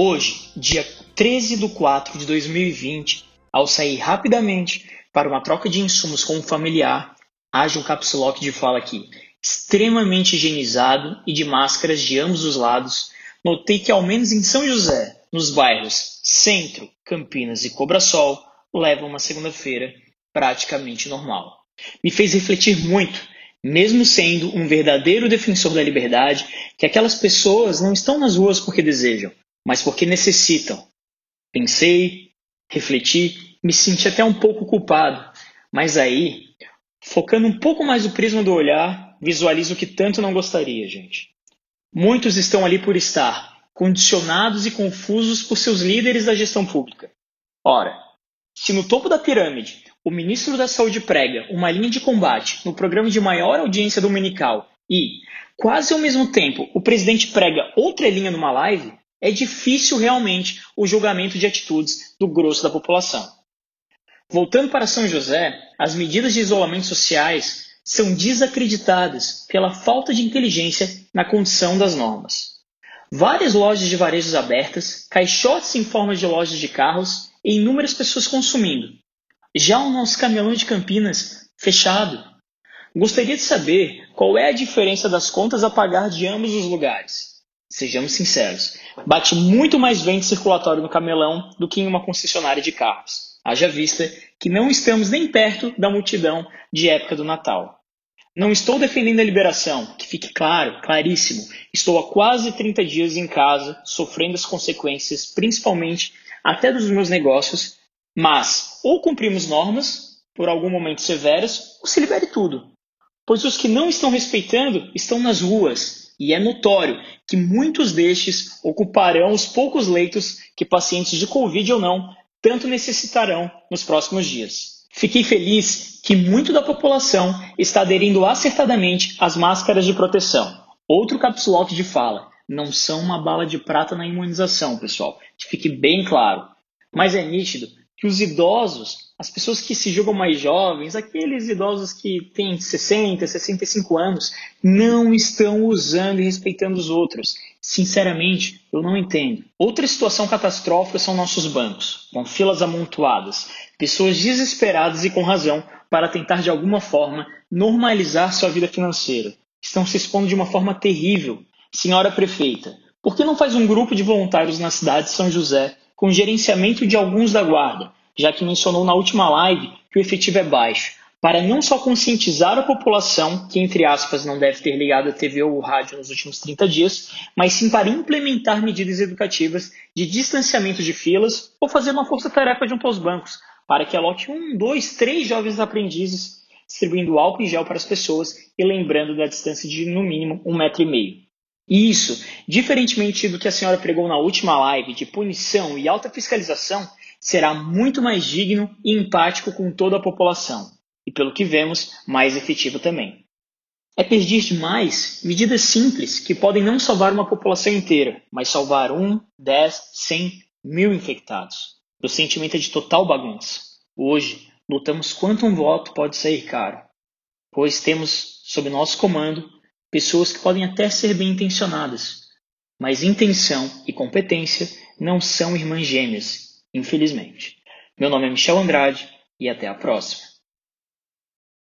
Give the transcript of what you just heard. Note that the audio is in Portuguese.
Hoje, dia 13 de 4 de 2020, ao sair rapidamente para uma troca de insumos com um familiar, haja um caps lock de fala aqui, extremamente higienizado e de máscaras de ambos os lados, notei que ao menos em São José, nos bairros Centro, Campinas e Cobrasol, leva uma segunda-feira praticamente normal. Me fez refletir muito, mesmo sendo um verdadeiro defensor da liberdade, que aquelas pessoas não estão nas ruas porque desejam, mas porque necessitam. Pensei, refleti, me senti até um pouco culpado, mas aí, focando um pouco mais o prisma do olhar, visualizo o que tanto não gostaria, gente. Muitos estão ali por estar, condicionados e confusos por seus líderes da gestão pública. Ora, se no topo da pirâmide o ministro da Saúde prega uma linha de combate no programa de maior audiência dominical e, quase ao mesmo tempo, o presidente prega outra linha numa live, é difícil realmente o julgamento de atitudes do grosso da população. Voltando para São José, as medidas de isolamento sociais são desacreditadas pela falta de inteligência na condição das normas. Várias lojas de varejos abertas, caixotes em forma de lojas de carros e inúmeras pessoas consumindo. Já o nosso camelão de Campinas, fechado. Gostaria de saber qual é a diferença das contas a pagar de ambos os lugares. Sejamos sinceros, bate muito mais vento circulatório no camelão do que em uma concessionária de carros. Haja vista que não estamos nem perto da multidão de época do Natal. Não estou defendendo a liberação, que fique claro, claríssimo. Estou há quase 30 dias em casa, sofrendo as consequências, principalmente até dos meus negócios, mas ou cumprimos normas, por algum momento severas, ou se libere tudo. Pois os que não estão respeitando estão nas ruas, e é notório que muitos destes ocuparão os poucos leitos que pacientes de Covid ou não tanto necessitarão nos próximos dias. Fiquei feliz que muito da população está aderindo acertadamente às máscaras de proteção. Outro capsulote de fala: não são uma bala de prata na imunização, pessoal, que fique bem claro. Mas é nítido que os idosos, as pessoas que se julgam mais jovens, aqueles idosos que têm 60, 65 anos, não estão usando e respeitando os outros. Sinceramente, eu não entendo. Outra situação catastrófica são nossos bancos, com filas amontoadas, pessoas desesperadas e com razão para tentar de alguma forma normalizar sua vida financeira. Estão se expondo de uma forma terrível. Senhora prefeita, por que não faz um grupo de voluntários na cidade de São José com gerenciamento de alguns da guarda, já que mencionou na última live que o efetivo é baixo, para não só conscientizar a população, que entre aspas não deve ter ligado a TV ou o rádio nos últimos 30 dias, mas sim para implementar medidas educativas de distanciamento de filas ou fazer uma força-tarefa junto aos bancos, para que aloque um, dois, três jovens aprendizes distribuindo álcool em gel para as pessoas e lembrando da distância de no mínimo um metro e meio. Isso, diferentemente do que a senhora pregou na última live de punição e alta fiscalização, será muito mais digno e empático com toda a população. E pelo que vemos, mais efetivo também. É pedir demais medidas simples que podem não salvar uma população inteira, mas salvar um, dez, cem, mil infectados. O sentimento é de total bagunça. Hoje, lutamos quanto um voto pode sair caro, pois temos sob nosso comando pessoas que podem até ser bem intencionadas, mas intenção e competência não são irmãs gêmeas, infelizmente. Meu nome é Michel Andrade e até a próxima.